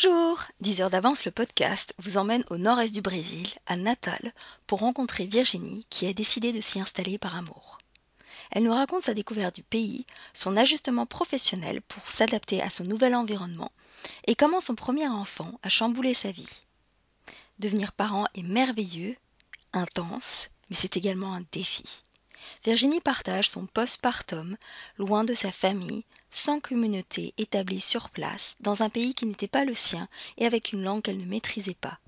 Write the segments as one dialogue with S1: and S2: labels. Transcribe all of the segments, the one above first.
S1: Bonjour 10 heures d'avance, le podcast vous emmène au nord-est du Brésil, à Natal, pour rencontrer Virginie qui a décidé de s'y installer par amour. Elle nous raconte sa découverte du pays, son ajustement professionnel pour s'adapter à son nouvel environnement et comment son premier enfant a chamboulé sa vie. Devenir parent est merveilleux, intense, mais c'est également un défi. Virginie partage son postpartum loin de sa famille, sans communauté établie sur place, dans un pays qui n'était pas le sien et avec une langue qu'elle ne maîtrisait pas.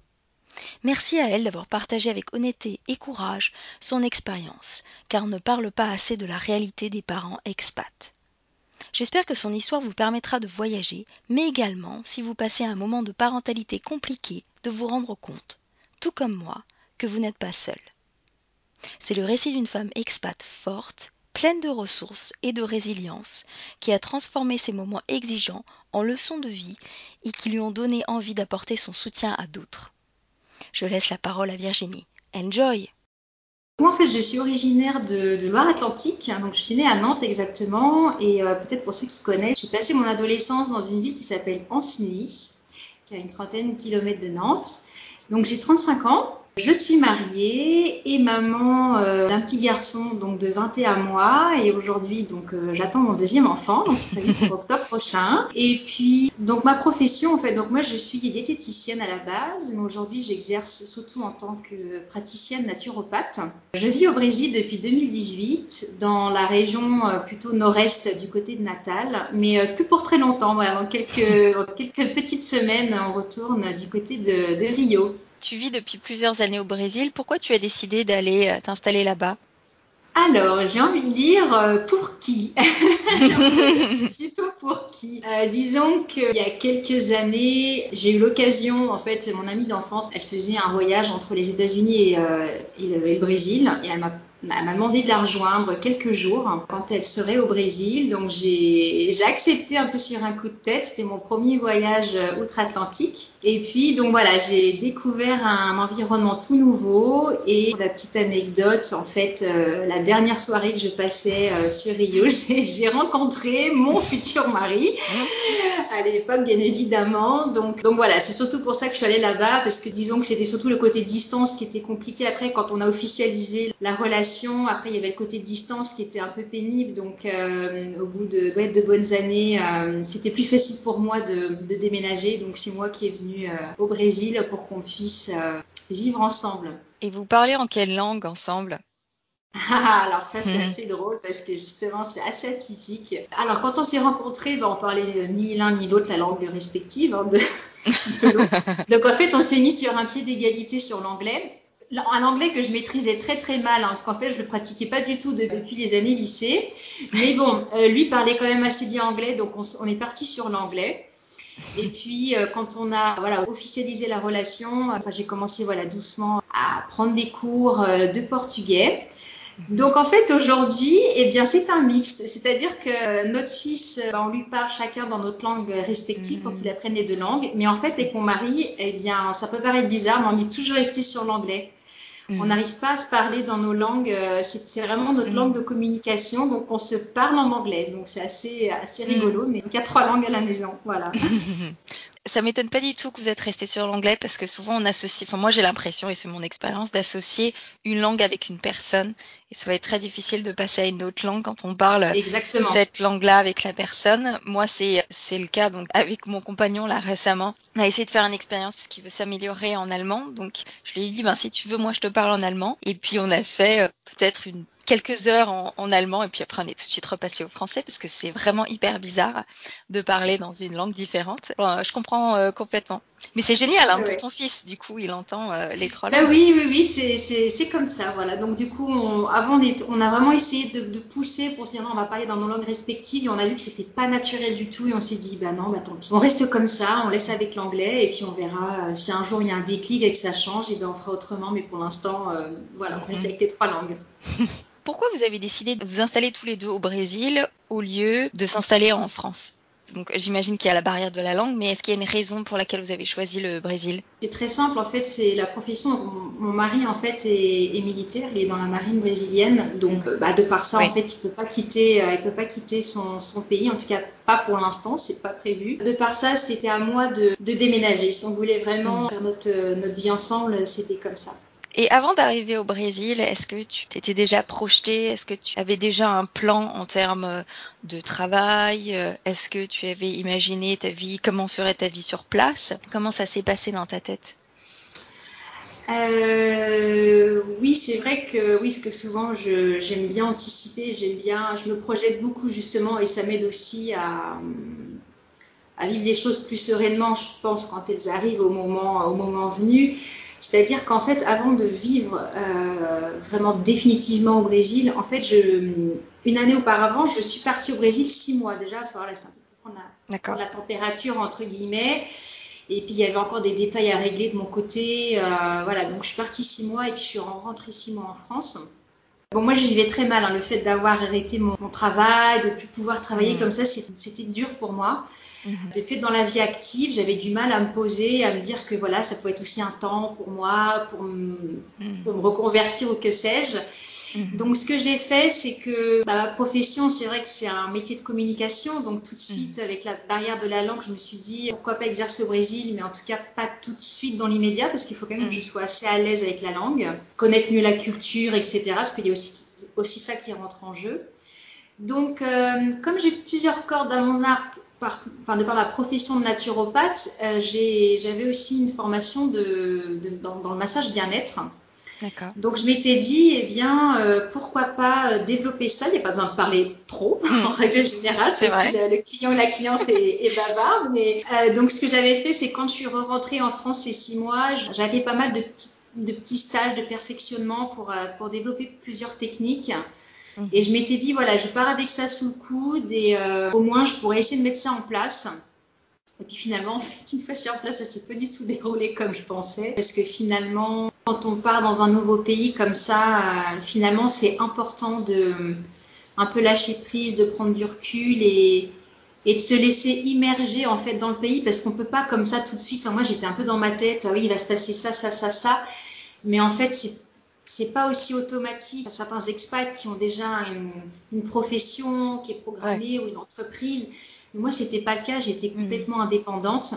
S1: Merci à elle d'avoir partagé avec honnêteté et courage son expérience, car on ne parle pas assez de la réalité des parents expats. J'espère que son histoire vous permettra de voyager, mais également, si vous passez un moment de parentalité compliqué, de vous rendre compte, tout comme moi, que vous n'êtes pas seul. C'est le récit d'une femme expat forte, pleine de ressources et de résilience, qui a transformé ces moments exigeants en leçons de vie et qui lui ont donné envie d'apporter son soutien à d'autres. Je laisse la parole à Virginie. Enjoy
S2: moi, en fait, je suis originaire de, Loire-Atlantique, donc je suis née à Nantes exactement, et euh, peut-être pour ceux qui connaissent, j'ai passé mon adolescence dans une ville qui s'appelle Ancenis, qui a une trentaine de kilomètres de Nantes. Donc j'ai 35 ans, je suis mariée et maman euh, d'un petit garçon donc de 21 mois et aujourd'hui donc euh, j'attends mon deuxième enfant donc c'est prévu pour octobre prochain et puis donc ma profession en fait donc moi je suis diététicienne à la base mais aujourd'hui j'exerce surtout en tant que praticienne naturopathe. Je vis au Brésil depuis 2018 dans la région euh, plutôt nord-est du côté de Natal mais plus pour très longtemps voilà dans quelques, quelques petites semaines on retourne du côté de, de Rio.
S1: Tu vis depuis plusieurs années au Brésil. Pourquoi tu as décidé d'aller euh, t'installer là-bas?
S2: Alors, j'ai envie de dire euh, pour qui? Plutôt pour qui? Euh, Disons qu'il y a quelques années, j'ai eu l'occasion, en fait, mon amie d'enfance, elle faisait un voyage entre les États-Unis et, et, le Brésil, et elle m'a elle m'a demandé de la rejoindre quelques jours quand elle serait au Brésil. Donc j'ai accepté un peu sur un coup de tête. C'était mon premier voyage euh, outre-Atlantique. Et puis donc voilà, j'ai découvert un environnement tout nouveau. Et la petite anecdote, en fait, euh, la dernière soirée que je passais euh, sur Rio, j'ai rencontré mon futur mari à l'époque, bien évidemment. Donc donc voilà, c'est surtout pour ça que je suis allée là-bas parce que disons que c'était surtout le côté distance qui était compliqué après quand on a officialisé la relation après, il y avait le côté distance qui était un peu pénible. Donc, euh, au bout de, de bonnes années, euh, c'était plus facile pour moi de, déménager. Donc, c'est moi qui est venue euh, au Brésil pour qu'on puisse vivre ensemble.
S1: Et vous parlez en quelle langue ensemble?
S2: Ah, alors ça c'est mhm. assez drôle parce que justement c'est assez atypique. Alors quand on s'est rencontrés, ben, on parlait ni l'un ni l'autre la langue respective hein, de, de l'autre. Donc en fait on s'est mis sur un pied d'égalité sur l'anglais un anglais que je maîtrisais très très mal, hein, parce qu'en fait je le pratiquais pas du tout depuis les années lycée. Mais bon, euh, lui parlait quand même assez bien anglais, donc on, est parti sur l'anglais. Et puis euh, quand on a voilà officialisé la relation, enfin j'ai commencé voilà doucement à prendre des cours euh, de portugais. Donc en fait aujourd'hui, eh bien c'est un mixte, c'est-à-dire que notre fils, on lui parle chacun dans notre langue respective pour qu'il apprenne les deux langues, mais en fait avec mon mari, eh bien ça peut paraître bizarre, mais on est toujours resté sur l'anglais. On mm. n'arrive pas à se parler dans nos langues. Euh, c'est vraiment notre mm. langue de communication. Donc, on se parle en anglais. Donc, c'est assez, assez rigolo. Mm. Mais il y a trois langues à la maison. Voilà.
S1: ça m'étonne pas du tout que vous êtes resté sur l'anglais parce que souvent on associe, enfin moi j'ai l'impression et c'est mon expérience d'associer une langue avec une personne et ça va être très difficile de passer à une autre langue quand on parle
S2: Exactement.
S1: cette langue-là avec la personne. Moi c'est c'est le cas donc avec mon compagnon là récemment, on a essayé de faire une expérience parce qu'il veut s'améliorer en allemand donc je lui ai dit ben si tu veux moi je te parle en allemand et puis on a fait euh, peut-être une quelques heures en, allemand et puis après on est tout de suite repassé au français parce que c'est vraiment hyper bizarre de parler dans une langue différente. je comprends euh, complètement. Mais c'est génial hein, pour ton fils, du coup il entend euh, les trois
S2: bah oui, oui, oui, c'est comme ça. Voilà. Donc du coup, on, avant on, a vraiment essayé de, pousser pour se dire non, on va parler dans nos langues respectives et on a vu que c'était pas naturel du tout et on s'est dit bah non, bah tant pis. On reste comme ça, on laisse avec l'anglais et puis on verra euh, si un jour il y a un déclic et que ça change et ben on fera autrement. Mais pour l'instant, voilà, on reste mhm. avec les trois langues.
S1: Pourquoi vous avez décidé de vous installer tous les deux au Brésil au lieu de s'installer en France? Donc j'imagine qu'il y a la barrière de la langue, mais est-ce qu'il y a une raison pour laquelle vous avez choisi le Brésil?
S2: C'est très simple, en fait, c'est la profession. Mon, mari, en fait, est, militaire, il est dans la marine brésilienne, donc mm. bah, de par ça, en fait, il peut pas quitter, euh, il peut pas quitter son, pays, en tout cas pas pour l'instant, c'est pas prévu. De par ça, c'était à moi de, déménager. Si on voulait vraiment mm. faire notre, notre vie ensemble, c'était comme ça.
S1: Et avant d'arriver au Brésil, est-ce que tu t'étais déjà projeté? Est-ce que tu avais déjà un plan en termes de travail? Est-ce que tu avais imaginé ta vie? Comment serait ta vie sur place? Comment ça s'est passé dans ta tête?
S2: Euh, oui, c'est vrai que oui, que souvent j'aime bien anticiper, j'aime bien, je me projette beaucoup justement et ça m'aide aussi à, à, vivre les choses plus sereinement, je pense, quand elles arrivent au moment, au moment venu. C'est-à-dire qu'en fait, avant de vivre euh, vraiment définitivement au Brésil, en fait, je, une année auparavant, je suis partie au Brésil six mois déjà. Enfin, là, c'est un peu pour prendre la, température entre guillemets. Et puis il y avait encore des détails à régler de mon côté. Euh, voilà, donc je suis partie six mois et puis je suis rentrée six mois en France. Bon, moi, je vivais très mal. Hein, le fait d'avoir arrêté mon, travail, de plus pouvoir travailler mmh. comme ça, c'était dur pour moi. Depuis dans la vie active, j'avais du mal à me poser, à me dire que voilà, ça pouvait être aussi un temps pour moi, pour me, mhm. reconvertir ou que sais-je. Mhm. Donc, ce que j'ai fait, c'est que bah, ma profession, c'est vrai que c'est un métier de communication. Donc, tout de suite, avec la barrière de la langue, je me suis dit pourquoi pas exercer au Brésil, mais en tout cas pas tout de suite dans l'immédiat, parce qu'il faut quand même que je sois assez à l'aise avec la langue, connaître mieux la culture, etc. Parce qu'il y a aussi, aussi ça qui rentre en jeu. Donc, euh, comme j'ai plusieurs cordes à mon arc, par, enfin, de par ma profession de naturopathe, euh, j'avais aussi une formation de, dans, le massage bien-être. Donc je m'étais dit, eh bien, euh, pourquoi pas euh, développer ça? Il n'y a pas besoin de parler trop, hmm. en règle générale, si le, client ou la cliente est, est bavarde. Mais donc ce que j'avais fait, c'est quand je suis rentrée en France ces six mois, j'avais pas mal de petits, de petits stages de perfectionnement pour, pour développer plusieurs techniques. Mhm. Et je m'étais dit, voilà, je pars avec ça sous le coude et euh, au moins je pourrais essayer de mettre ça en place. Et puis finalement, en fait, une fois en place, ça s'est pas du tout déroulé comme je pensais. Parce que finalement, quand on part dans un nouveau pays comme ça, euh, finalement, c'est important de un peu lâcher prise, de prendre du recul et, et de se laisser immerger en fait dans le pays parce qu'on peut pas comme ça tout de suite. Enfin, moi, j'étais un peu dans ma tête, ah oui, il va se passer ça, ça, ça, ça. Mais en fait, c'est c'est pas aussi automatique. Certains expats qui ont déjà une, profession qui est programmée ou une entreprise. Mais moi, c'était pas le cas. J'étais mm. complètement indépendante.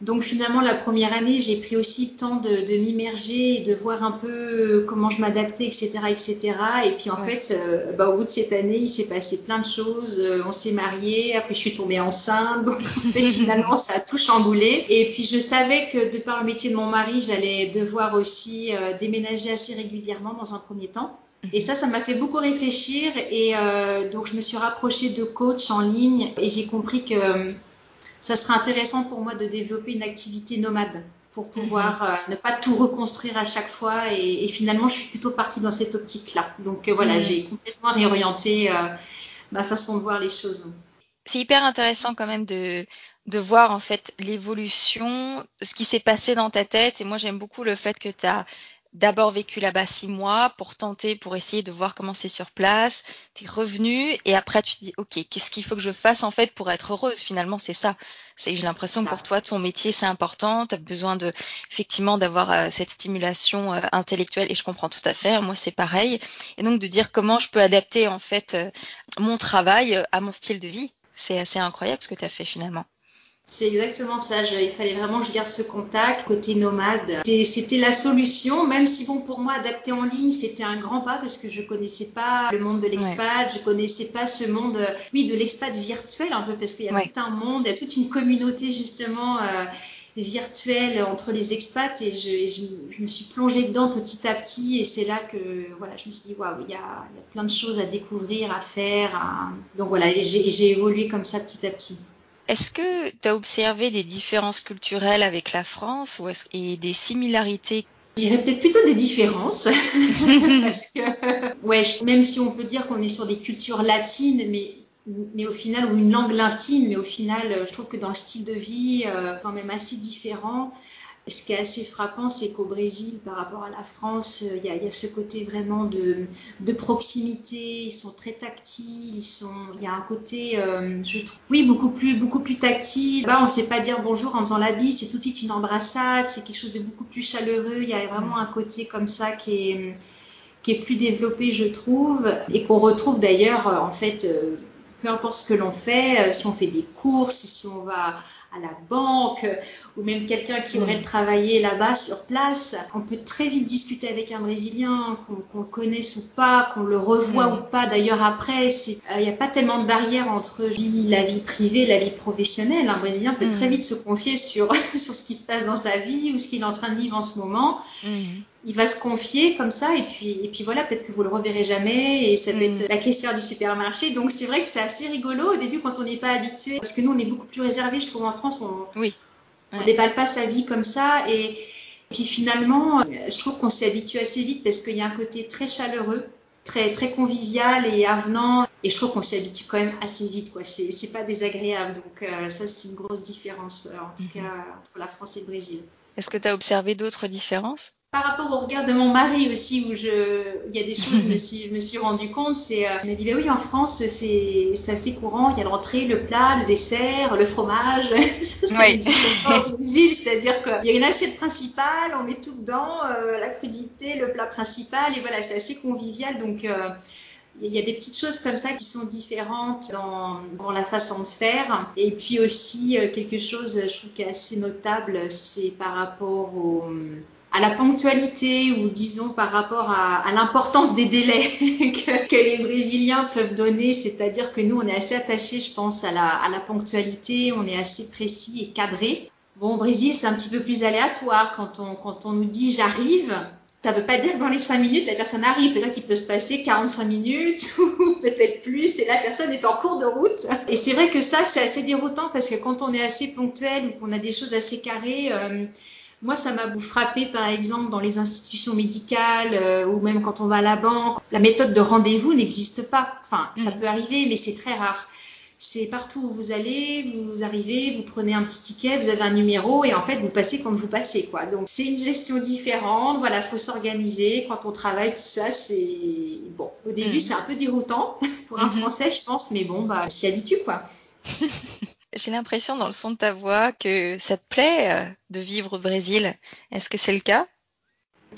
S2: Donc finalement, la première année, j'ai pris aussi le temps de, m'immerger et de voir un peu comment je m'adaptais, etc., etc. Et puis en fait, euh, bah, au bout de cette année, il s'est passé plein de choses. Euh, on s'est mariés, après je suis tombée enceinte. Donc en fait, finalement, ça a tout chamboulé. Et puis je savais que de par le métier de mon mari, j'allais devoir aussi euh, déménager assez régulièrement dans un premier temps. Mhm. Et ça, ça m'a fait beaucoup réfléchir. Et donc je me suis rapprochée de coachs en ligne et j'ai compris que ça sera intéressant pour moi de développer une activité nomade pour pouvoir mhm. euh, ne pas tout reconstruire à chaque fois. Et, finalement, je suis plutôt partie dans cette optique-là. Donc euh, voilà, mhm. j'ai complètement réorienté euh, ma façon de voir les choses.
S1: C'est hyper intéressant quand même de, de voir en fait l'évolution, ce qui s'est passé dans ta tête. Et moi, j'aime beaucoup le fait que tu as d'abord vécu là-bas six mois pour tenter, pour essayer de voir comment c'est sur place. Tu es revenu et après tu te dis, OK, qu'est-ce qu'il faut que je fasse en fait pour être heureuse? Finalement, c'est ça. C'est, j'ai l'impression que pour toi, ton métier, c'est important. Tu as besoin de, effectivement, d'avoir euh, cette stimulation euh, intellectuelle et je comprends tout à fait. Moi, c'est pareil. Et donc de dire comment je peux adapter en fait euh, mon travail à mon style de vie. C'est assez incroyable ce que tu as fait finalement.
S2: C'est exactement ça. il fallait vraiment que je garde ce contact côté nomade. C'était la solution, même si bon pour moi adapter en ligne c'était un grand pas parce que je connaissais pas le monde de l'expat, je connaissais pas ce monde, oui, de l'expat virtuel un peu parce qu'il y a tout un monde, il y a toute une communauté justement. Euh, virtuelle entre les expats et je, me suis plongée dedans petit à petit et c'est là que voilà je me suis dit waouh il y a, plein de choses à découvrir à faire donc voilà j'ai évolué comme ça petit à petit
S1: est-ce que tu as observé des différences culturelles avec la France ou et des similarités?
S2: Je dirais peut-être plutôt des différences. Parce que, ouais, même si on peut dire qu'on est sur des cultures latines, mais, mais au final, ou une langue latine, mais au final, je trouve que dans le style de vie, euh, quand même assez différent. Ce qui est assez frappant, c'est qu'au Brésil, par rapport à la France, il y, a, ce côté vraiment de, proximité. Ils sont très tactiles. Il y a un côté, je trouve, oui, beaucoup plus, tactile. On ne sait pas dire bonjour en faisant la bise. C'est tout de suite une embrassade. C'est quelque chose de beaucoup plus chaleureux. Il y a vraiment un côté comme ça qui est qui est plus développé, je trouve, et qu'on retrouve d'ailleurs, en fait, peu importe ce que l'on fait, si on fait des courses, si on va à la banque ou même quelqu'un qui aurait mm. travaillé là-bas sur place, on peut très vite discuter avec un Brésilien, qu'on le connaisse ou pas, qu'on le revoit mm. ou pas. D'ailleurs, après, il n'y a pas tellement de barrière entre la vie privée et la vie professionnelle. Un Brésilien peut très mm. vite se confier sur, sur ce qui se passe dans sa vie ou ce qu'il est en train de vivre en ce moment il va se confier comme ça et puis et puis voilà peut-être que vous le reverrez jamais et ça peut être la caissière du supermarché. Donc c'est vrai que c'est assez rigolo au début quand on n'est pas habitué parce que nous on est beaucoup plus réservé je trouve en France on
S1: oui.
S2: on déballe pas sa vie comme ça et, puis finalement je trouve qu'on s'est habitué assez vite parce qu'il y a un côté très chaleureux très très convivial et avenant et je trouve qu'on s'y habitue quand même assez vite quoi. C'est c'est pas désagréable donc euh, ça c'est une grosse différence euh, en tout mhm. cas entre la France et le Brésil.
S1: Est-ce que tu as observé d'autres différences?
S2: Par rapport au regard de mon mari aussi, où je, il y a des choses, je me suis, je me suis rendu compte, c'est, euh, il m'a dit, bah oui, en France, c'est, c'est assez courant, il y a l'entrée, le plat, le dessert, le fromage.
S1: oui.
S2: c'est-à-dire qu'il y a une assiette principale, on met tout dedans, euh, la crudité, le plat principal, et voilà, c'est assez convivial, donc, euh, il y a des petites choses comme ça qui sont différentes dans, dans la façon de faire. Et puis aussi, euh, quelque chose, je trouve, qui est assez notable, c'est par rapport au, à la ponctualité ou disons par rapport à, l'importance des délais que, les Brésiliens peuvent donner, c'est-à-dire que nous on est assez attachés, je pense, à la, à la ponctualité, on est assez précis et cadré. Bon, au Brésil, c'est un petit peu plus aléatoire quand on, quand on nous dit j'arrive. Ça ne veut pas dire que dans les 5 minutes, la personne arrive. C'est-à-dire qu'il peut se passer 45 minutes ou peut-être plus et la personne est en cours de route. Et c'est vrai que ça, c'est assez déroutant parce que quand on est assez ponctuel ou qu'on a des choses assez carrées, euh, moi, ça m'a frappé, par exemple, dans les institutions médicales euh, ou même quand on va à la banque. La méthode de rendez-vous n'existe pas. Enfin, ça mm. peut arriver, mais c'est très rare. C'est partout où vous allez, vous arrivez, vous prenez un petit ticket, vous avez un numéro et en fait, vous passez quand vous passez, quoi. Donc, c'est une gestion différente. Voilà, faut s'organiser. Quand on travaille, tout ça, c'est bon. Au début, mm. c'est un peu déroutant pour un mm-hmm. Français, je pense, mais bon, bah, s'y habitue, quoi.
S1: J'ai l'impression dans le son de ta voix que ça te plaît euh, de vivre au Brésil. Est-ce que c'est le cas?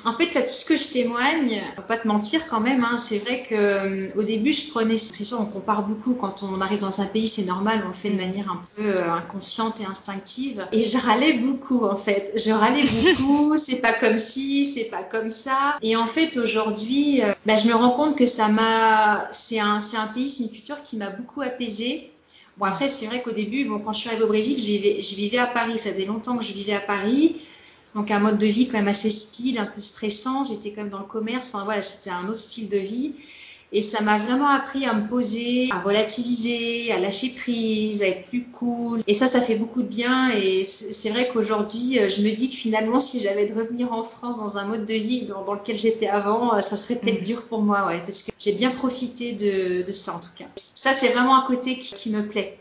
S2: En fait, là, tout ce que je témoigne, pas te mentir quand même, hein, c'est vrai que euh, au début, je prenais, c'est sûr, on compare beaucoup quand on arrive dans un pays, c'est normal, on le fait de manière un peu euh, inconsciente et instinctive. Et je râlais beaucoup, en fait. Je râlais beaucoup, c'est pas comme si, c'est pas comme ça. Et en fait, aujourd'hui, bah, je me rends compte que ça m'a, c'est un, c'est un pays, c'est une culture qui m'a beaucoup apaisée. Bon, après, c'est vrai qu'au début, bon, quand je suis arrivée au Brésil, je vivais, je vivais à Paris. Ça faisait longtemps que je vivais à Paris. Donc, un mode de vie quand même assez speed, un peu stressant. J'étais quand même dans le commerce. Enfin, voilà, c'était un autre style de vie. Et ça m'a vraiment appris à me poser, à relativiser, à lâcher prise, à être plus cool. Et ça, ça fait beaucoup de bien. Et c'est vrai qu'aujourd'hui, euh, je me dis que finalement, si j'avais de revenir en France dans un mode de vie dans, lequel j'étais avant, euh, ça serait peut-être mm. dur pour moi, ouais, parce que j'ai bien profité de, de, ça en tout cas. Ça, c'est vraiment un côté qui, qui me plaît.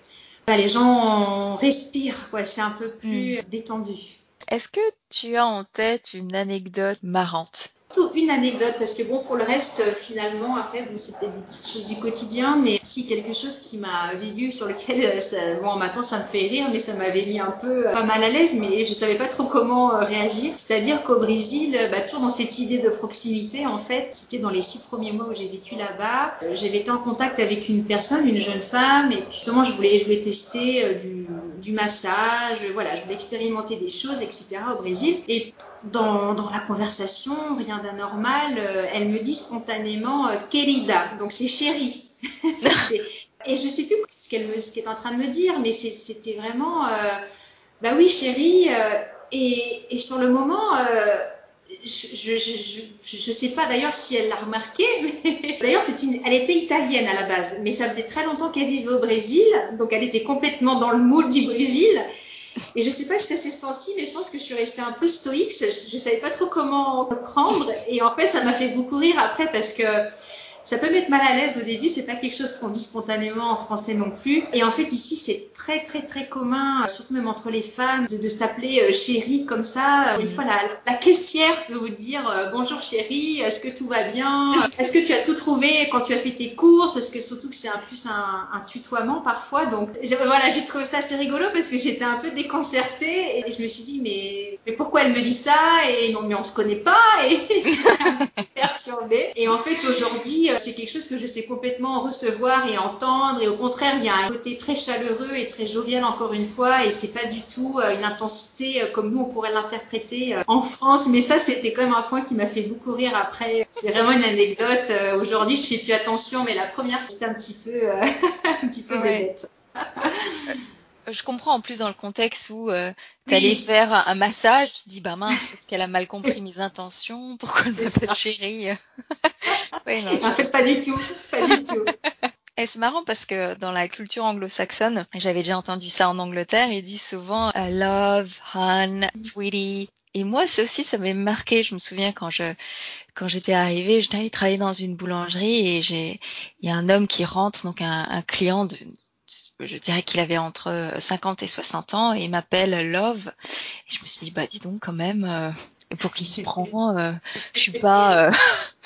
S2: les gens respirent, quoi. C'est un peu plus mm. détendu.
S1: Est-ce que tu as en tête une anecdote marrante?
S2: Une anecdote parce que bon pour le reste finalement après bon, c'était des petites choses du quotidien mais si quelque chose qui m'a vécu sur lequel euh, ça, bon maintenant ça me fait rire mais ça m'avait mis un peu euh, pas mal à l'aise mais je savais pas trop comment euh, réagir. C'est-à-dire qu'au Brésil bah, toujours dans cette idée de proximité en fait c'était dans les six premiers mois où j'ai vécu là-bas j'avais été en contact avec une personne une jeune femme et puis justement je voulais je voulais tester du, du massage voilà je voulais expérimenter des choses etc au Brésil et dans, la conversation rien d'anormal, euh, elle me dit spontanément euh, querida, donc c'est chérie. et je sais plus ce qu'elle est en train de me dire, mais c'était vraiment, euh, bah oui chérie, et, sur le moment, je, je, sais pas d'ailleurs si elle l'a remarqué, d'ailleurs elle était italienne à la base, mais ça faisait très longtemps qu'elle vivait au Brésil, donc elle était complètement dans le mood du Brésil. Et je sais pas si ça s'est senti, mais je pense que je suis restée un peu stoïque. Je, ne savais pas trop comment le prendre. Et en fait, ça m'a fait beaucoup rire après parce que ça peut mettre mal à l'aise au début. C'est pas quelque chose qu'on dit spontanément en français non plus. Et en fait, ici, c'est très, très, très commun, surtout même entre les femmes, de, s'appeler euh, chérie comme ça. Une fois, la, la caissière peut vous dire euh, bonjour chérie, est-ce que tout va bien? Est-ce que tu as tout trouvé quand tu as fait tes courses Parce que surtout que c'est un plus un, un, tutoiement parfois. Donc voilà, j'ai trouvé ça assez rigolo parce que j'étais un peu déconcertée et je me suis dit mais, mais pourquoi elle me dit ça? Et non, mais on se connaît pas et perturbée. Et en fait, aujourd'hui, euh, c'est quelque chose que je sais complètement recevoir et entendre. Et au contraire, il y a un côté très chaleureux et très jovial encore une fois. Et c'est pas du tout euh, une intensité euh, comme nous on pourrait l'interpréter en France. Mais ça, c'était quand même un point qui m'a fait beaucoup rire après. C'est vraiment une anecdote. Aujourd'hui, je fais plus attention, mais la première, c'était un petit peu, un petit peu bête.
S1: je comprends en plus dans le contexte où euh, tu allais faire un, massage, tu te dis bah mince, est-ce qu'elle a mal compris mes intentions? Pourquoi m'appelle chérie?
S2: Non, En fait, pas du tout, pas du tout.
S1: Et c'est marrant parce que dans la culture anglo-saxonne, j'avais déjà entendu ça en Angleterre, ils disent souvent I love, hon, sweetie. Et moi, c'est aussi, ça m'avait marqué. Je me souviens quand je, quand j'étais arrivée, j'étais travailler dans une boulangerie et j'ai, il y a un homme qui rentre, donc un, un client de, je dirais qu'il avait entre 50 et 60 ans et il m'appelle Love. Et je me suis dit, bah dis donc quand même, euh, pour qui se prend, euh, je suis pas, euh,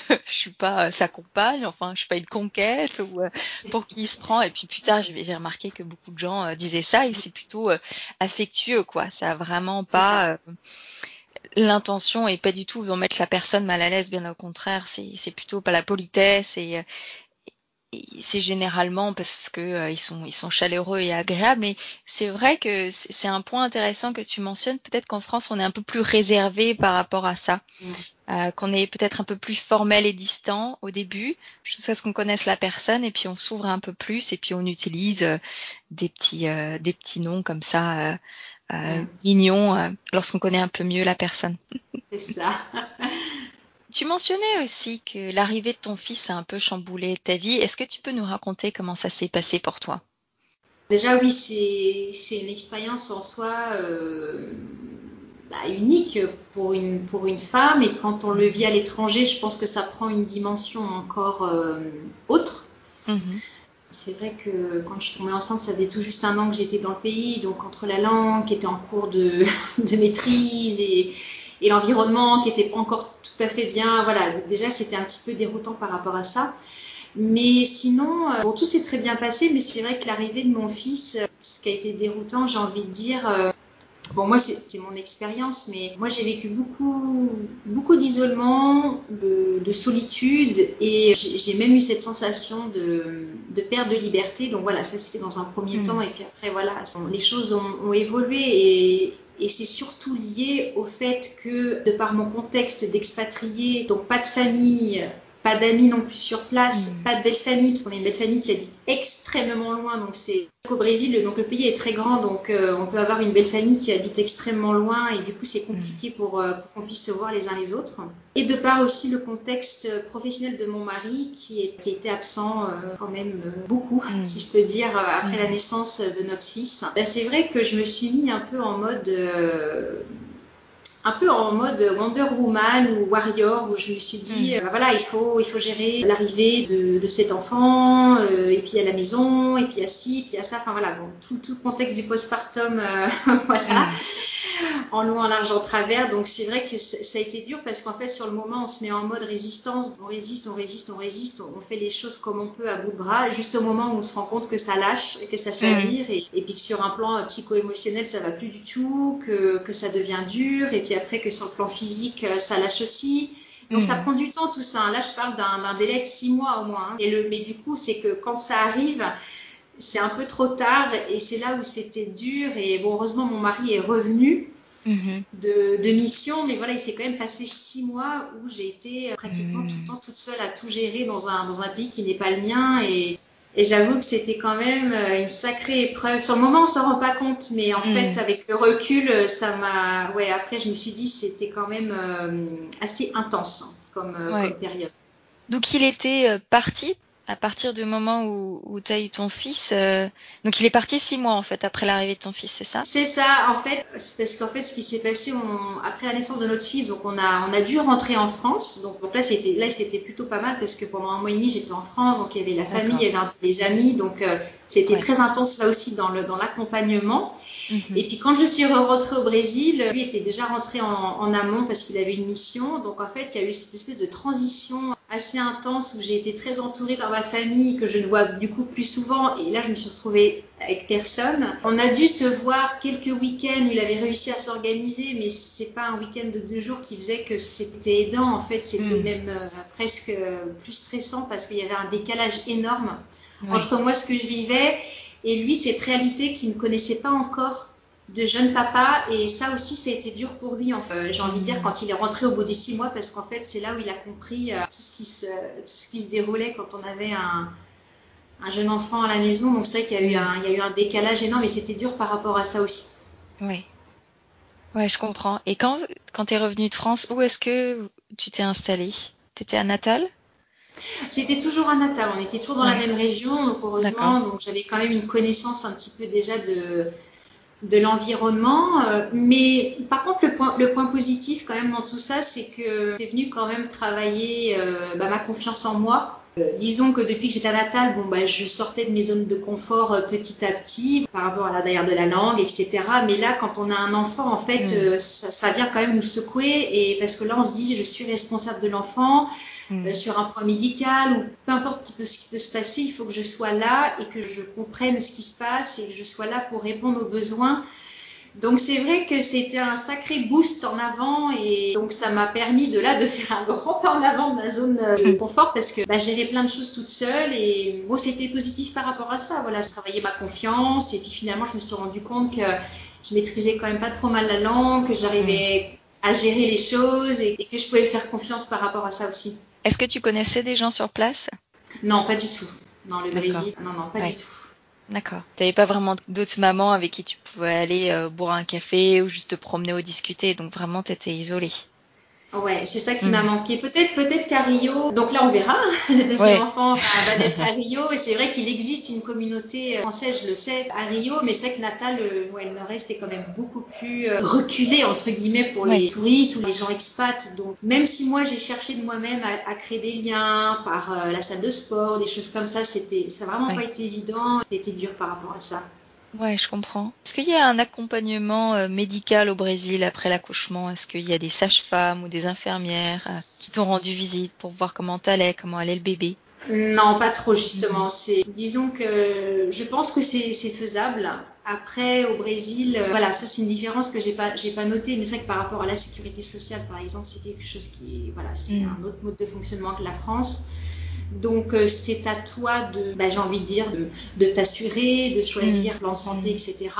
S1: je suis pas sa compagne, enfin je suis pas une conquête ou pour qui il se prend. Et puis plus tard, j'ai remarqué que beaucoup de gens disaient ça et c'est plutôt affectueux quoi. Ça a vraiment pas l'intention et pas du tout d'en mettre la personne mal à l'aise, bien au contraire, c'est plutôt pas la politesse et, c'est généralement parce que euh, ils sont ils sont chaleureux et agréables. Mais c'est vrai que c'est un point intéressant que tu mentionnes. Peut-être qu'en France on est un peu plus réservé par rapport à ça. Euh, qu'on est peut-être un peu plus formel et distant au début jusqu'à ce qu'on connaisse la personne. Et puis on s'ouvre un peu plus. Et puis on utilise euh, des petits des petits noms comme ça mignons lorsqu'on connaît un peu mieux la personne.
S2: C'est ça
S1: Tu mentionnais aussi que l'arrivée de ton fils a un peu chamboulé ta vie. Est-ce que tu peux nous raconter comment ça s'est passé pour toi?
S2: Déjà oui, c'est une expérience en soi euh, bah, unique pour une, pour une femme et quand on le vit à l'étranger, je pense que ça prend une dimension encore euh, autre. Mhm. C'est vrai que quand je suis tombée enceinte, ça faisait tout juste un an que j'étais dans le pays, donc entre la langue qui était en cours de, de maîtrise et, et l'environnement qui était pas encore tout à fait bien. Voilà, déjà c'était un petit peu déroutant par rapport à ça. Mais sinon, euh, bon, tout s'est très bien passé, mais c'est vrai que l'arrivée de mon fils, euh, ce qui a été déroutant, j'ai envie de dire, euh, bon, moi, c'est mon expérience, mais moi, j'ai vécu beaucoup, beaucoup d'isolement, de, solitude, et j'ai même eu cette sensation de, de, perte de liberté. Donc voilà, ça, c'était dans un premier mmh. temps, et puis après, voilà, les choses ont, ont évolué, et, et c'est surtout lié au fait que, de par mon contexte d'expatrié, donc pas de famille, pas d'amis non plus sur place, mm. pas de belle famille, parce qu'on est une belle famille qui habite extrêmement loin. Donc c'est au Brésil, donc le pays est très grand, donc euh, on peut avoir une belle famille qui habite extrêmement loin, et du coup c'est compliqué pour, euh, pour qu'on puisse se voir les uns les autres. Et de par aussi le contexte professionnel de mon mari, qui, est, qui était absent euh, quand même beaucoup, mm. si je peux dire, après la naissance de notre fils, ben, c'est vrai que je me suis mis un peu en mode un peu en mode Wonder Woman ou Warrior où je me suis dit euh, voilà il faut il faut gérer l'arrivée de, de, cet enfant euh, et puis à la maison et puis à ci puis à ça enfin voilà bon tout tout le contexte du postpartum euh, voilà. Mm en long, en large, en travers. Donc c'est vrai que ça a été dur parce qu'en fait sur le moment on se met en mode résistance, on résiste, on résiste, on résiste, on fait les choses comme on peut à bout de bras, juste au moment où on se rend compte que ça lâche, que ça chavire, et, puis que sur un plan psycho-émotionnel ça va plus du tout, que, que ça devient dur, et puis après que sur le plan physique ça lâche aussi. Donc ça mm. prend du temps tout ça. Là je parle d'un délai de six mois au moins. Hein. Et le, mais du coup c'est que quand ça arrive, c'est un peu trop tard et c'est là où c'était dur. Et bon, heureusement, mon mari est revenu mhm. de, mission, mais voilà, il s'est quand même passé six mois où j'ai été pratiquement tout le mhm. temps toute seule à tout gérer dans un, dans un pays qui n'est pas le mien. Et, et j'avoue que c'était quand même euh, une sacrée épreuve. Sur le moment, on s'en rend pas compte, mais en fait, mhm. avec le recul, ça m'a. Ouais, après, je me suis dit, c'était quand même euh, assez intense comme, euh, comme période.
S1: Donc, il était parti à partir du moment où, où tu as eu ton fils, euh, donc il est parti six mois en fait après l'arrivée de ton fils, c'est ça?
S2: C'est ça, en fait, parce qu'en fait, ce qui s'est passé on, après la naissance de notre fils, donc on a, on a dû rentrer en France. Donc, donc là, c'était, là, c'était plutôt pas mal parce que pendant un mois et demi, j'étais en France, donc il y avait la famille, il y avait un peu les amis, donc euh, c'était ouais. très intense là aussi dans, l'accompagnement. Mm-hmm. Et puis quand je suis rentrée au Brésil, lui était déjà rentré en, en amont parce qu'il avait une mission. Donc en fait, il y a eu cette espèce de transition assez intense où j'ai été très entourée par ma famille que je ne vois du coup plus souvent. Et là, je me suis retrouvée avec personne. On a dû se voir quelques week-ends. Il avait réussi à s'organiser, mais c'est pas un week-end de deux jours qui faisait que c'était aidant. En fait, c'était mm. même euh, presque euh, plus stressant parce qu'il y avait un décalage énorme oui. entre moi ce que je vivais et lui cette réalité qu'il ne connaissait pas encore de jeune papa. Et ça aussi ça a été dur pour lui enfin j'ai envie de dire quand il est rentré au bout des six mois parce qu'en fait c'est là où il a compris euh, tout ce qui se tout ce qui se déroulait quand on avait un, un jeune enfant à la maison. Donc c'est vrai qu'il y a eu un il y a eu un décalage énorme et c'était dur par rapport à ça aussi.
S1: Oui ouais je comprends. Et quand quand tu es revenu de France où est-ce que tu t'es installé? Tu étais à Natal?
S2: C'était toujours à Natal, on était toujours dans ouais. la même région, donc heureusement, donc j'avais quand même une connaissance un petit peu déjà de, de l'environnement. Euh, mais par contre, le point, le point positif quand même dans tout ça, c'est que c'est venu quand même travailler euh, bah, ma confiance en moi. Euh, disons que depuis que j'étais à Natal, bon, bah, je sortais de mes zones de confort euh, petit à petit par rapport à la derrière de la langue, etc. Mais là, quand on a un enfant, en fait, mmh. ça, ça, vient quand même nous secouer et parce que là, on se dit, je suis responsable de l'enfant. Mmh. sur un point médical ou peu importe ce qui, peut, ce qui peut se passer, il faut que je sois là et que je comprenne ce qui se passe et que je sois là pour répondre aux besoins. Donc c'est vrai que c'était un sacré boost en avant et donc ça m'a permis de là de faire un grand pas en avant de ma zone de confort parce que bah, gérer plein de choses toute seule et bon c'était positif par rapport à ça. Voilà, ça travaillait ma confiance et puis finalement je me suis rendu compte que je maîtrisais quand même pas trop mal la langue, que j'arrivais à gérer les choses et, et que je pouvais faire confiance par rapport à ça aussi.
S1: Est-ce que tu connaissais des gens sur place?
S2: Non, pas du tout. Dans le Brésil, non, non, pas ouais. du tout.
S1: D'accord. Tu n'avais pas vraiment d'autres mamans avec qui tu pouvais aller euh, boire un café ou juste te promener ou discuter, donc vraiment tu étais isolée.
S2: Ouais, c'est ça qui mmh. m'a manqué. Peut-être, peut-être qu'à Rio, donc là on verra, le deuxième ouais. enfant va, être à Rio, et c'est vrai qu'il existe une communauté française, je le sais, à Rio, mais c'est vrai que Natal, le, ouais, le Nord-Est est quand même beaucoup plus euh, reculé, entre guillemets, pour ouais. les touristes ou les gens expats. Donc, même si moi j'ai cherché de moi-même à, à, créer des liens par euh, la salle de sport, des choses comme ça, c'était, ça n'a vraiment pas été évident, c'était dur par rapport à ça.
S1: Ouais, je comprends. Est-ce qu'il y a un accompagnement euh, médical au Brésil après l'accouchement? Est-ce qu'il y a des sages-femmes ou des infirmières euh, qui t'ont rendu visite pour voir comment t'allais, comment allait le bébé?
S2: Non, pas trop justement. C'est, disons que je pense que c'est, faisable. Après, au Brésil, euh, voilà, ça c'est une différence que j'ai pas, j'ai pas notée, mais c'est vrai que par rapport à la sécurité sociale, par exemple, c'est quelque chose qui, voilà, c'est mm. un autre mode de fonctionnement que la France. Donc euh, c'est à toi de, bah, j'ai envie de dire, de, de t'assurer, de choisir mmh. plan santé, etc.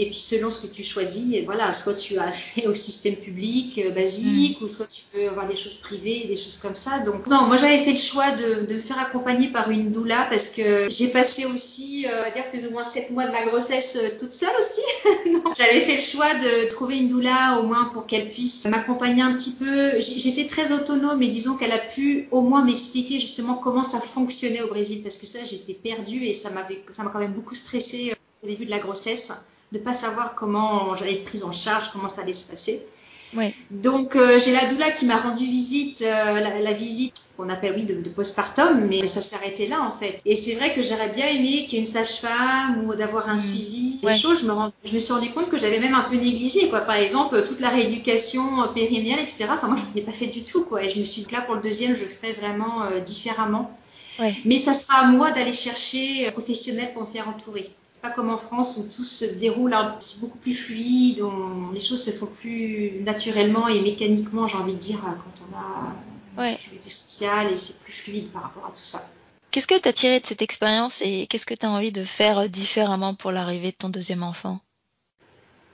S2: Et puis selon ce que tu choisis, voilà, soit tu as accès au système public euh, basique, mmh. ou soit tu peux avoir des choses privées, des choses comme ça. Donc non, moi j'avais fait le choix de, de me faire accompagner par une doula parce que j'ai passé aussi, euh, on va dire plus ou moins sept mois de ma grossesse euh, toute seule aussi. j'avais fait le choix de trouver une doula au moins pour qu'elle puisse m'accompagner un petit peu. J'étais très autonome, mais disons qu'elle a pu au moins m'expliquer justement comment ça fonctionnait au Brésil parce que ça j'étais perdue et ça m'avait, ça m'a quand même beaucoup stressée au début de la grossesse de pas savoir comment j'allais être prise en charge, comment ça allait se passer.
S1: Ouais.
S2: Donc euh, j'ai la doula qui m'a rendu visite, euh, la, la, visite qu'on appelle oui de, de postpartum, mais ça arrêté là en fait. Et c'est vrai que j'aurais bien aimé qu'il y ait une sage-femme ou d'avoir un mmh. suivi. Ouais. choses, je me, rend, je me suis rendu compte que j'avais même un peu négligé quoi. Par exemple toute la rééducation périnéale, etc. Enfin moi je n'ai pas fait du tout quoi. Et je me suis dit là pour le deuxième je ferai vraiment euh, différemment.
S1: Ouais.
S2: Mais ça sera à moi d'aller chercher un professionnel pour me faire entourer pas comme en France où tout se déroule, c'est beaucoup plus fluide, on, les choses se font plus naturellement et mécaniquement, j'ai envie de dire, quand on a une ouais. sécurité sociale et c'est plus fluide par rapport à tout ça.
S1: Qu'est-ce que tu as tiré de cette expérience et qu'est-ce que tu as envie de faire différemment pour l'arrivée de ton deuxième enfant?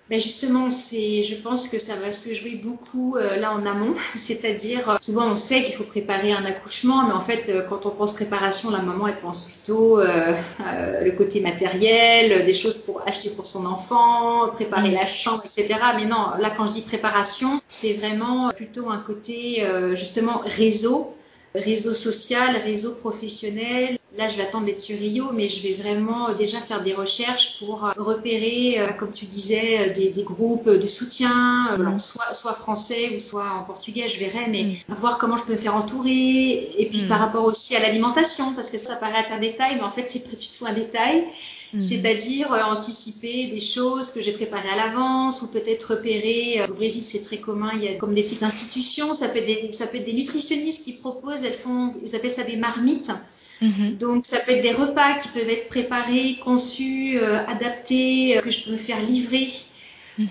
S2: Ben justement, c'est, je pense que ça va se jouer beaucoup euh, là en amont, c'est-à-dire euh, souvent on sait qu'il faut préparer un accouchement, mais en fait euh, quand on pense préparation, la maman elle pense plutôt euh, euh, le côté matériel, des choses pour acheter pour son enfant, préparer mmh. la chambre, etc. Mais non, là quand je dis préparation, c'est vraiment plutôt un côté justement réseau réseau social, réseau professionnel. Là, je vais attendre d'être sur Rio, mais je vais vraiment déjà faire des recherches pour repérer, comme tu disais, des, groupes de soutien, mm. soit, soit français ou soit en portugais, je verrai, mais mm. voir comment je peux me faire entourer. Et puis mm. par rapport aussi à l'alimentation, parce que ça paraît être un détail, mais en fait, c'est tout un détail. C'est-à-dire euh, anticiper des choses que j'ai préparées à l'avance ou peut-être repérer. Euh, au Brésil, c'est très commun, il y a comme des petites institutions, ça peut être des, ça peut être des nutritionnistes qui proposent, elles font, ils appellent ça des marmites. Mhm. Donc ça peut être des repas qui peuvent être préparés, conçus, euh, adaptés, que je peux me faire livrer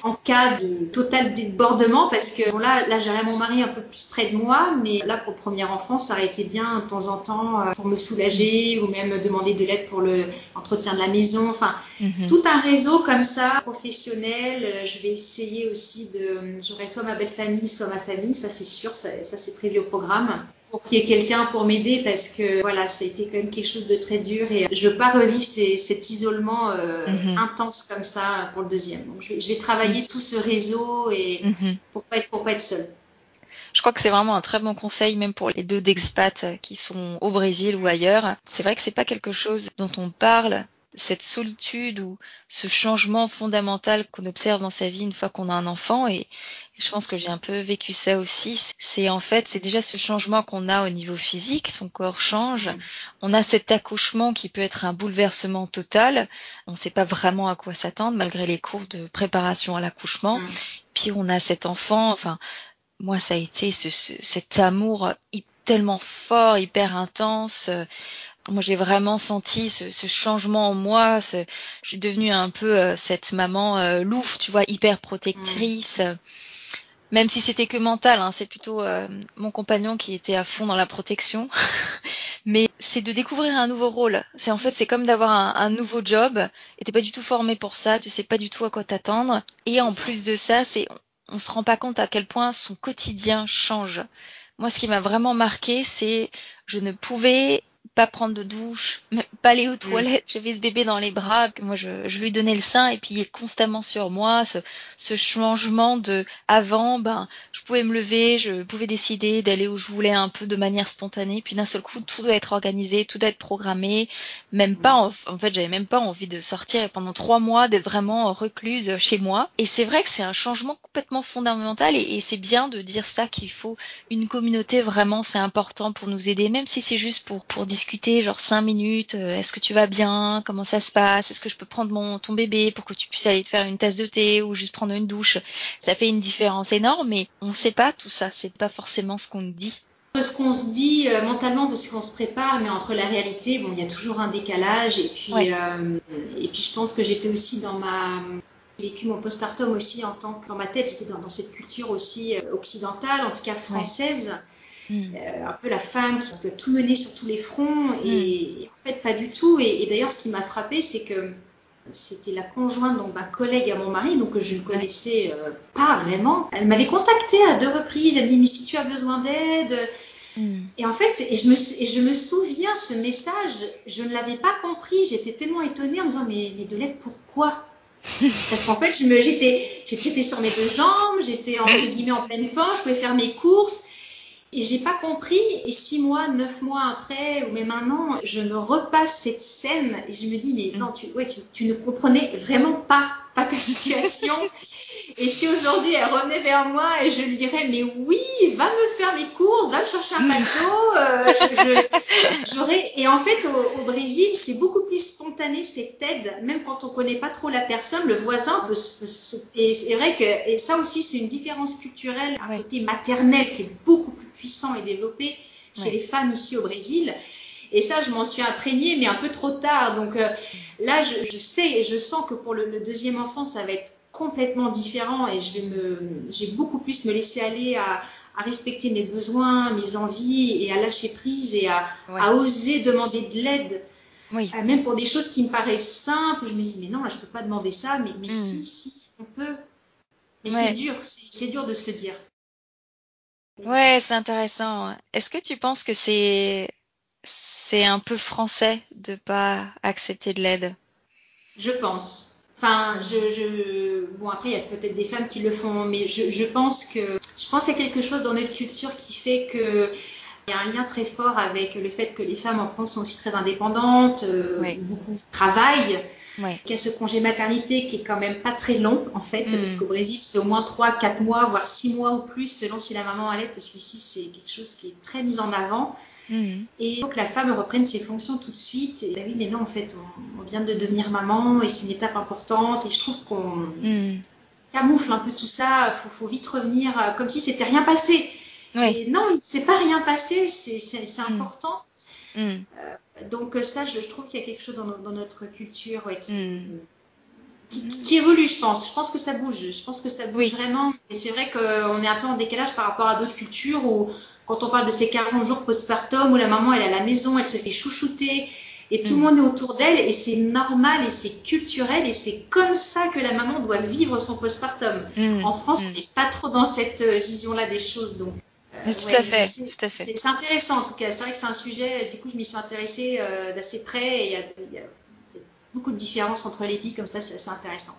S2: en cas de total débordement parce que bon, là, là j'aurais mon mari un peu plus près de moi, mais là pour le premier enfant, ça aurait été bien de temps en temps euh, pour me soulager ou même demander de l'aide pour l'entretien de la maison. Enfin, mhm. tout un réseau comme ça, professionnel. Euh, je vais essayer aussi de, j'aurai soit ma belle famille, soit ma famille, ça c'est sûr, ça, ça c'est prévu au programme pour qu'il y ait quelqu'un pour m'aider parce que voilà, ça a été quand même quelque chose de très dur et je veux pas revivre cet isolement euh, mhm. intense comme ça pour le deuxième. Donc je vais, travailler mhm. tout ce réseau et mhm. pour pas être pour pas être seule.
S1: Je crois que c'est vraiment un très bon conseil, même pour les deux d'expats qui sont au Brésil ou ailleurs. C'est vrai que c'est pas quelque chose dont on parle cette solitude ou ce changement fondamental qu'on observe dans sa vie une fois qu'on a un enfant et je pense que j'ai un peu vécu ça aussi. C'est en fait, c'est déjà ce changement qu'on a au niveau physique, son corps change. On a cet accouchement qui peut être un bouleversement total. On ne sait pas vraiment à quoi s'attendre malgré les cours de préparation à l'accouchement. Mm. Puis on a cet enfant, enfin, moi ça a été ce, cet amour tellement fort, hyper intense moi j'ai vraiment senti ce, changement en moi. je suis devenue un peu euh, cette maman euh, louve, tu vois, hyper protectrice. Même si c'était que mental, hein, c'est plutôt euh, mon compagnon qui était à fond dans la protection. Mais c'est de découvrir un nouveau rôle. C'est en fait c'est comme d'avoir un, nouveau job. Et t'es pas du tout formé pour ça. Tu sais pas du tout à quoi t'attendre. Et en plus de ça, c'est on se rend pas compte à quel point son quotidien change. Moi, ce qui m'a vraiment marqué, c'est je ne pouvais pas prendre de douche, pas aller aux mm. toilettes. J'avais ce bébé dans les bras, que moi je, je, lui donnais le sein et puis il est constamment sur moi. Ce, ce, changement de avant, ben je pouvais me lever, je pouvais décider d'aller où je voulais un peu de manière spontanée. Puis d'un seul coup, tout doit être organisé, tout doit être programmé. Même pas, en, en fait, j'avais même pas envie de sortir pendant trois mois d'être vraiment recluse chez moi. Et c'est vrai que c'est un changement complètement fondamental et, et c'est bien de dire ça qu'il faut une communauté vraiment, c'est important pour nous aider, même si c'est juste pour pour discuter genre cinq minutes. Euh, est-ce que tu vas bien Comment ça se passe Est-ce que je peux prendre mon ton bébé pour que tu puisses aller te faire une tasse de thé ou juste prendre une douche Ça fait une différence énorme, mais on ne sait pas tout ça. C'est pas forcément ce qu'on dit
S2: ce qu'on se dit euh, mentalement parce qu'on se prépare, mais entre la réalité, bon, il y a toujours un décalage. Et puis, euh, et puis je pense que j'étais aussi dans ma j'ai vécu mon postpartum aussi en tant que dans ma tête, j'étais dans, cette culture aussi occidentale, en tout cas française. Mm. Euh, un peu la femme qui doit tout mener sur tous les fronts. Et, mm. en fait, pas du tout. Et, d'ailleurs, ce qui m'a frappé, c'est que c'était la conjointe d'un collègue à mon mari, donc je ne connaissais euh, pas vraiment. Elle m'avait contacté à deux reprises. Elle me dit Mais si tu as besoin d'aide. Mm. Et en fait, et je, me, et je me souviens, ce message, je ne l'avais pas compris. J'étais tellement étonnée en me disant Mais, mais de l'aide, pourquoi Parce qu'en fait, j'étais sur mes deux jambes, j'étais entre guillemets en pleine forme, je pouvais faire mes courses. Et j'ai pas compris. Et six mois, neuf mois après, ou même un an, je me repasse cette scène et je me dis, mais non, tu, ouais, tu, tu ne comprenais vraiment pas, pas ta situation. Et si aujourd'hui elle revenait vers moi et je lui dirais mais oui, va me faire mes courses, va me chercher un bateau, euh, j'aurais. Et en fait au, Brésil c'est beaucoup plus spontané cette aide, même quand on connaît pas trop la personne, le voisin peut. et c'est vrai que et ça aussi c'est une différence culturelle, un côté maternel qui est beaucoup plus puissant et développé chez les femmes ici au Brésil. Et ça, je m'en suis imprégnée, mais un peu trop tard. Donc euh, là, je, je, sais et je sens que pour le, le, deuxième enfant, ça va être complètement différent et je vais me, j'ai beaucoup plus me laisser aller à, à, respecter mes besoins, mes envies et à lâcher prise et à, à oser demander de l'aide. Oui. Euh, même pour des choses qui me paraissent simples, je me dis mais non, là, je peux pas demander ça, mais, mais hmm. si, si, on peut. Mais c'est dur, c'est dur de se le dire.
S1: Ouais, c'est intéressant. Est-ce que tu penses que c'est c'est un peu français de pas accepter de l'aide?
S2: Je pense. Enfin, je, je, bon après il y a peut-être des femmes qui le font, mais je, je pense que je pense qu'il y a quelque chose dans notre culture qui fait que Il y a un lien très fort avec le fait que les femmes en France sont aussi très indépendantes, euh, beaucoup travaillent. Qu'il y a ce congé maternité qui est quand même pas très long en fait, mm. parce qu'au Brésil c'est au moins 3, 4 mois, voire 6 mois ou plus selon si la maman allait, parce qu'ici c'est quelque chose qui est très mis en avant. Mm. Et donc la femme reprenne ses fonctions tout de suite. Et bah oui, mais non, en fait, on, vient de devenir maman et c'est une étape importante. Et je trouve qu'on mm. camoufle un peu tout ça. Faut, faut vite revenir euh, comme si c'était rien passé. Et non, c'est pas rien passé, c'est important. Euh, donc ça, je, trouve qu'il y a quelque chose dans, notre culture qui, qui, évolue, je pense. Je pense que ça bouge. Je pense que ça bouge vraiment. Et c'est vrai qu'on est un peu en décalage par rapport à d'autres cultures où, quand on parle de ces 40 jours postpartum, où la maman, elle est à la maison, elle se fait chouchouter, et tout le mm. monde est autour d'elle, et c'est normal, et c'est culturel, et c'est comme ça que la maman doit vivre son postpartum. Mm. En France, mm. on n'est pas trop dans cette euh, vision-là des choses, donc.
S1: Tout, à fait, tout à fait.
S2: C'est intéressant en tout cas. C'est vrai que c'est un sujet, du coup, je m'y suis intéressée euh, d'assez près, et il y a, y a beaucoup de différences entre les pays, comme ça, c'est assez intéressant.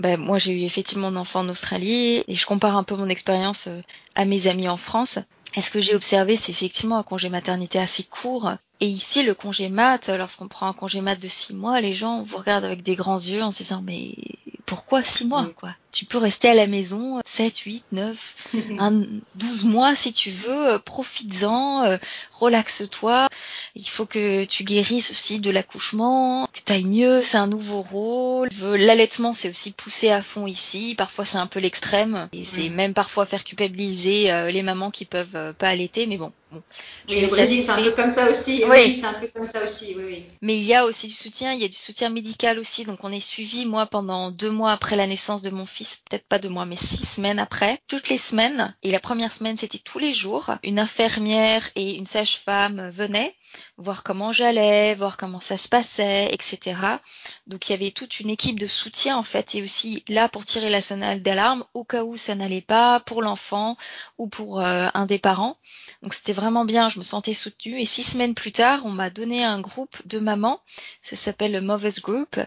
S1: Ben, moi, j'ai eu effectivement mon enfant en Australie et je compare un peu mon expérience euh, à mes amis en France. Et ce que j'ai observé, c'est effectivement un congé maternité assez court. Et ici, le congé mat, lorsqu'on prend un congé mat de six mois, les gens vous regardent avec des grands yeux en se disant mais pourquoi six mois quoi? Tu peux rester à la maison 7, 8, 9, 12 mois si tu veux, profites-en, euh, relaxe-toi. Il faut que tu guérisses aussi de l'accouchement, que tu ailles mieux, c'est un nouveau rôle. L'allaitement, c'est aussi poussé à fond ici. Parfois, c'est un peu l'extrême. Et c'est même parfois faire culpabiliser euh, les mamans qui peuvent euh, pas allaiter. Mais bon, Bon,
S2: oui, au Brésil, c'est un peu comme ça aussi. Oui, c'est un peu comme ça aussi. Oui, oui.
S1: Mais il y a aussi du soutien, il y a du soutien médical aussi. Donc, on est suivi, moi, pendant deux mois après la naissance de mon fils, peut-être pas deux mois, mais six semaines après, toutes les semaines. Et la première semaine, c'était tous les jours. Une infirmière et une sage-femme venaient voir comment j'allais, voir comment ça se passait, etc. Donc, il y avait toute une équipe de soutien, en fait, et aussi là pour tirer la sonnette d'alarme au cas où ça n'allait pas pour l'enfant ou pour euh, un des parents. Donc, c'était vraiment bien, je me sentais soutenue. Et six semaines plus tard, on m'a donné un groupe de mamans, ça s'appelle le Mothers Group,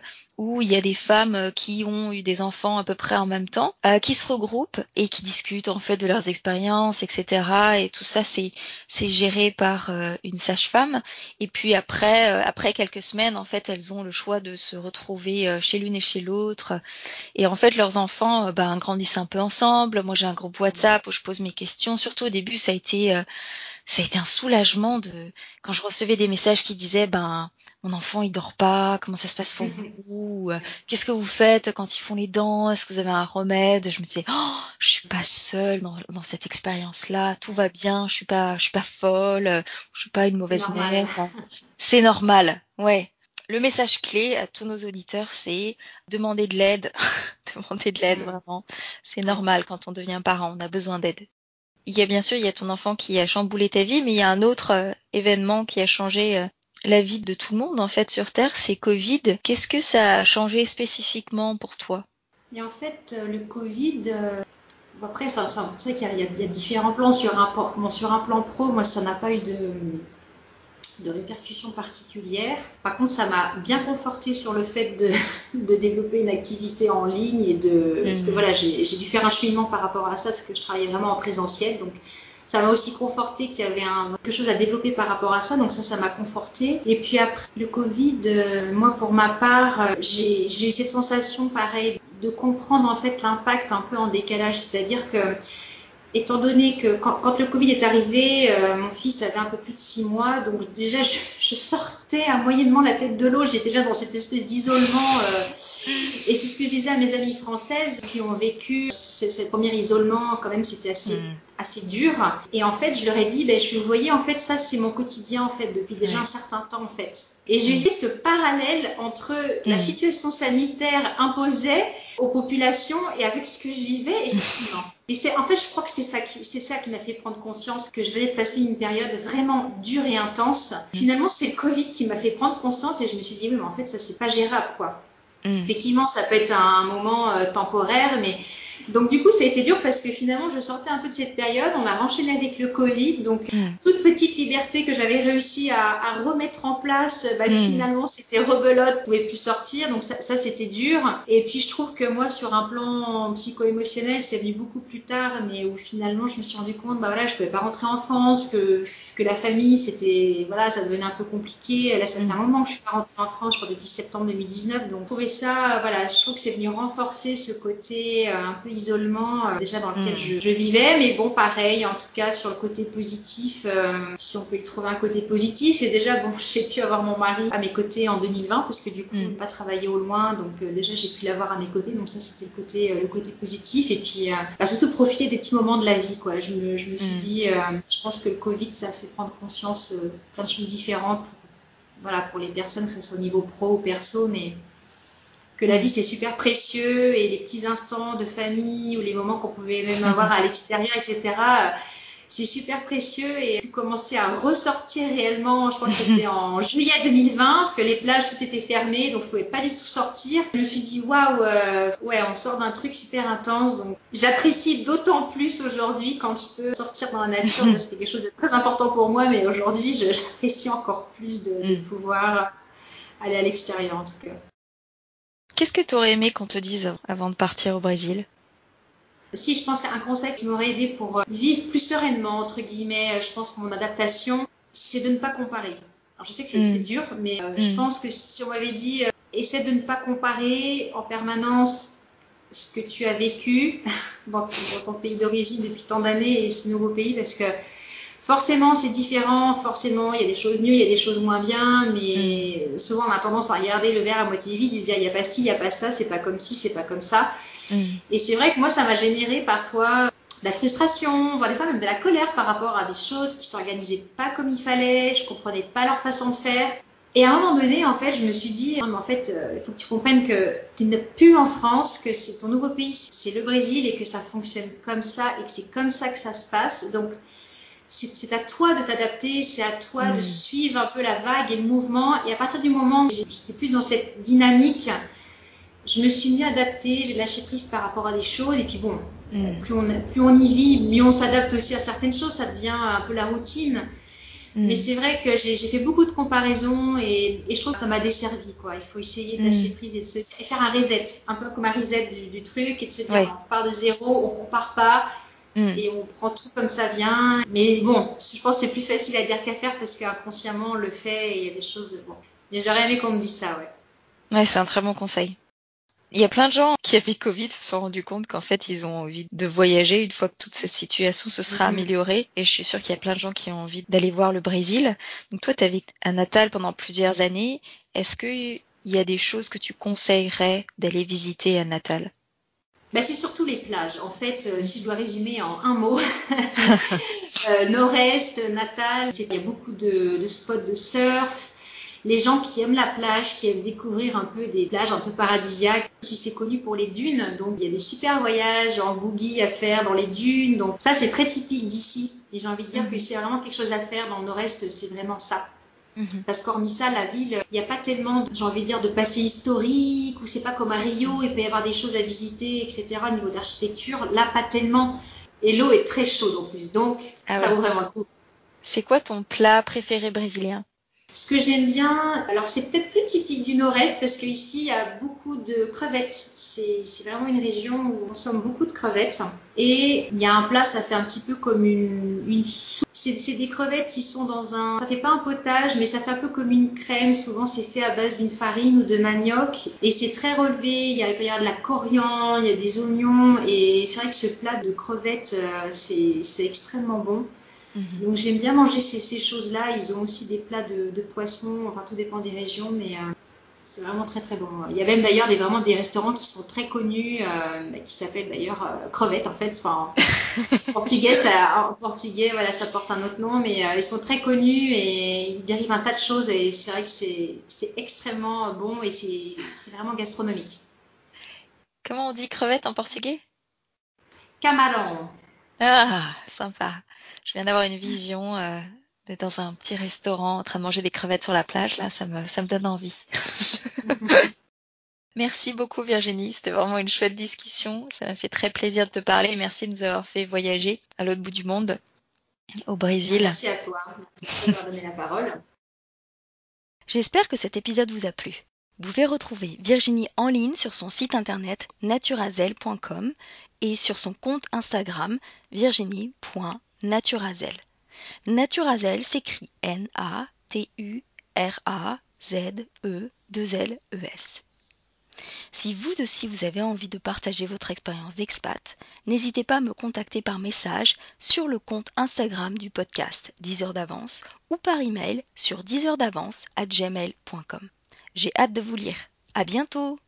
S1: où il y a des femmes euh, qui ont eu des enfants à peu près en même temps, euh, qui se regroupent et qui discutent en fait de leurs expériences, etc. Et tout ça, c'est géré par euh, une sage-femme. Et puis après, après quelques semaines, en fait, elles ont le choix de se retrouver chez l'une et chez l'autre. Et en fait, leurs enfants ben, grandissent un peu ensemble. Moi, j'ai un groupe WhatsApp où je pose mes questions. Surtout au début, ça a été ça a été un soulagement de quand je recevais des messages qui disaient ben mon enfant il dort pas, comment ça se passe pour vous, euh, qu'est-ce que vous faites quand ils font les dents, est-ce que vous avez un remède? Je me disais oh je suis pas seule dans, dans cette expérience là, tout va bien, je suis pas je suis pas folle, je suis pas une mauvaise mère, c'est normal, ouais. Le message clé à tous nos auditeurs, c'est demander de l'aide. demander de l'aide, vraiment. C'est normal quand on devient parent, on a besoin d'aide il y a bien sûr, il y a ton enfant qui a chamboulé ta vie, mais il y a un autre euh, événement qui a changé euh, la vie de tout le monde en fait sur Terre, c'est Covid. Qu'est-ce que ça a changé spécifiquement pour toi?
S2: Et en fait, euh, le Covid, après, ça, ça, qu'il y, y, a différents plans sur un, sur un plan pro. Moi, ça n'a pas eu de de répercussions particulières. Par contre, ça m'a bien conforté sur le fait de, de, développer une activité en ligne et de parce que mhm. voilà, j'ai dû faire un cheminement par rapport à ça parce que je travaillais vraiment en présentiel. Donc ça m'a aussi conforté qu'il y avait un, quelque chose à développer par rapport à ça. Donc ça, ça m'a conforté. Et puis après le Covid, euh, moi pour ma part, euh, j'ai eu cette sensation pareil de comprendre en fait l'impact un peu en décalage, c'est-à-dire que étant donné que quand, le Covid est arrivé, euh, mon fils avait un peu plus de six mois, donc déjà je, sortais à moyennement la tête de l'eau, j'étais déjà dans cette espèce d'isolement. Euh, et c'est ce que je disais à mes amies françaises qui ont vécu ce, premier isolement, quand même c'était assez, mm. assez dur. Et en fait, je leur ai dit, ben, je vous voyez, en fait, ça c'est mon quotidien en fait depuis déjà un certain temps en fait. Et j'ai mm. eu ce parallèle entre la mm. situation sanitaire imposée aux populations et avec ce que je vivais. Et non. Et c'est, en fait, je crois que c'est ça qui, c'est ça qui m'a fait prendre conscience que je venais de passer une période vraiment dure et intense. Finalement, c'est le Covid qui m'a fait prendre conscience et je me suis dit, oui, mais en fait, ça, c'est pas gérable, quoi. Mm. Effectivement, ça peut être un moment euh, temporaire, mais Donc du coup, ça a été dur parce que finalement, je sortais un peu de cette période. On a enchaîné avec le Covid, donc toute petite liberté que j'avais réussi à, à remettre en place, bah,
S1: Mm.
S2: finalement, c'était rebelote, je pouvais plus sortir. Donc ça, ça, c'était dur. Et puis je trouve que moi, sur un plan psycho-émotionnel, c'est venu beaucoup plus tard, mais où finalement, je me suis rendu compte, bah voilà, je pouvais pas rentrer en France, que que la famille, c'était voilà, ça devenait un peu compliqué. Là, ça fait
S1: Mm.
S2: un moment que je suis pas rentrée en France, je crois depuis septembre 2019. Donc, trouver ça, voilà, je trouve que c'est venu renforcer ce côté euh, un peu isolement euh, déjà dans lequel
S1: Mm.
S2: je, je vivais. Mais bon, pareil, en tout cas sur le côté positif, euh, si on peut y trouver un côté positif, c'est déjà bon, j'ai pu avoir mon mari à mes côtés en 2020 parce que du coup,
S1: Mm.
S2: pas travailler au loin, donc euh, déjà j'ai pu l'avoir à mes côtés. Donc ça, c'était le côté le côté positif. Et puis bah, surtout profiter des petits moments de la vie, quoi. Je me, je me suis
S1: Mm.
S2: dit, je pense que le Covid, ça fait prendre conscience plein de choses différentes pour, voilà, pour les personnes, que ce soit au niveau pro ou perso, mais que la
S1: Mm.
S2: vie c'est super précieux et les petits instants de famille ou les moments qu'on pouvait même avoir à l'extérieur, etc. euh, C'est super précieux et j'ai commencé à ressortir réellement. Je crois que c'était en juillet 2020 parce que les plages tout était fermé donc je pouvais pas du tout sortir. Je me suis dit waouh, euh, ouais, on sort d'un truc super intense donc j'apprécie d'autant plus aujourd'hui quand je peux sortir dans la nature. Ça, C'était quelque chose de très important pour moi, mais aujourd'hui j'apprécie encore plus de, de
S1: Mm.
S2: pouvoir aller à l'extérieur en tout cas.
S1: Qu'est-ce que tu aurais aimé qu'on te dise avant de partir au Brésil?
S2: Si je pense qu'un conseil qui m'aurait aidé pour euh, vivre plus sereinement, entre guillemets, euh, je pense que mon adaptation, c'est de ne pas comparer. Alors je sais que c'est
S1: Mm.
S2: dur, mais euh, je
S1: Mm.
S2: pense que si on m'avait dit, euh, essaie de ne pas comparer en permanence ce que tu as vécu dans, dans ton pays d'origine depuis tant d'années et ce nouveau pays, parce que forcément c'est différent, forcément il y a des choses mieux, il y a des choses moins bien, mais souvent on a tendance à regarder le verre à moitié vide se dire il n'y a pas ci, il n'y a pas ça, c'est pas comme ci, c'est pas comme ça.
S1: Mm.
S2: Et c'est vrai que moi, ça m'a généré parfois de la frustration, voire des fois même de la colère par rapport à des choses qui s'organisaient pas comme il fallait, je comprenais pas leur façon de faire. Et à un moment donné, en fait, je me suis dit, Non, mais en fait, euh, il faut que tu comprennes que tu n'es plus en France, que c'est ton nouveau pays, c'est le Brésil et que ça fonctionne comme ça et que c'est comme ça que ça se passe. Donc, c'est à toi de t'adapter, c'est à toi de suivre un peu la vague et le mouvement. Et à partir du moment où j'étais plus dans cette dynamique, je me suis mis à adapter, j'ai lâché prise par rapport à des choses. Et puis bon,
S1: Mm.
S2: plus on, plus on y vit, mieux on s'adapte aussi à certaines choses, ça devient un peu la routine.
S1: Mm.
S2: Mais c'est vrai que j'ai fait beaucoup de comparaisons et, et je trouve que ça m'a desservi. Quoi. Il faut essayer de lâcher prise et de se dire, et faire un reset, un peu comme un reset du, du truc et de se dire, on part de zéro, on compare pas
S1: Mm.
S2: et on prend tout comme ça vient. Mais bon, je pense que c'est plus facile à dire qu'à faire parce qu'inconsciemment on le fait et il y a des choses. Bon. Mais j'aurais aimé qu'on me dise ça, ouais.
S1: Ouais, c'est un très bon conseil. Il y a plein de gens qui avaient Covid se sont rendus compte qu'en fait ils ont envie de voyager une fois que toute cette situation se sera
S2: Mhm.
S1: améliorée. Et je suis sûre qu'il y a plein de gens qui ont envie d'aller voir le Brésil. Donc toi, tu as vécu à Natal pendant plusieurs années. Est-ce qu'il y a des choses que tu conseillerais d'aller visiter à Natal?
S2: Bah, c'est surtout les plages. En fait, euh, si je dois résumer en un mot, euh, Nord-Est, Natal, c'est- il y a beaucoup de, de spots de surf. Les gens qui aiment la plage, qui aiment découvrir un peu des plages un peu paradisiaques. Si c'est connu pour les dunes, donc il y a des super voyages en boogie à faire dans les dunes. Donc ça, c'est très typique d'ici. Et j'ai envie de dire
S1: Mhm.
S2: que a vraiment quelque chose à faire dans le Nord-Est, c'est vraiment ça.
S1: Mhm.
S2: Parce qu'hormis ça, la ville, il n'y a pas tellement, j'ai envie de dire, de passé historique, ou c'est pas comme à Rio, il peut y avoir des choses à visiter, etc. Au niveau d'architecture, là, pas tellement. Et l'eau est très chaude en plus, donc
S1: Ah
S2: ça
S1: ouais.
S2: vaut vraiment le coup.
S1: C'est quoi ton plat préféré brésilien?
S2: Ce que j'aime bien, alors c'est peut-être plus typique du nord-est parce qu'ici il y a beaucoup de crevettes. C'est c'est vraiment une région où on consomme beaucoup de crevettes. Et il y a un plat, ça fait un petit peu comme une, une soupe. C'est c'est des crevettes qui sont dans un. Ça fait pas un potage, mais ça fait un peu comme une crème. Souvent c'est fait à base d'une farine ou de manioc. Et c'est très relevé. Il y a, il y avoir de la coriandre, il y a des oignons. Et c'est vrai que ce plat de crevettes, euh, c'est c'est extrêmement bon.
S1: Mhm.
S2: Donc j'aime bien manger ces, ces choses-là. Ils ont aussi des plats de, de poissons, enfin tout dépend des régions, mais euh, c'est vraiment très très bon. Il y a même d'ailleurs des, vraiment des restaurants qui sont très connus, euh, qui s'appellent d'ailleurs euh, crevettes en fait. Enfin, en portugais, ça, en portugais, voilà, ça porte un autre nom, mais euh, ils sont très connus et ils dérivent un tas de choses et c'est vrai que c'est extrêmement bon et c'est c'est vraiment gastronomique.
S1: Comment on dit crevette en portugais?
S2: Camarão.
S1: Ah, sympa. Je viens d'avoir une vision euh, d'être dans un petit restaurant en train de manger des crevettes sur la plage. Là, ça me, ça me donne envie. Merci beaucoup Virginie, c'était vraiment une chouette discussion. Ça m'a fait très plaisir de te parler. Merci de nous avoir fait voyager à l'autre bout du monde, au Brésil.
S2: Merci à toi. Merci de m'avoir donné la parole.
S1: J'espère que cet épisode vous a plu. Vous pouvez retrouver Virginie en ligne sur son site internet naturazel.com et sur son compte Instagram virginie.naturazel. Naturazel s'écrit N-A-T-U-R-A-Z-E-2-L-E-S. Si vous aussi vous avez envie de partager votre expérience d'expat, n'hésitez pas à me contacter par message sur le compte Instagram du podcast 10 heures d'avance ou par email sur 10 heures d'avance à gmail.com. J'ai hâte de vous lire. À bientôt!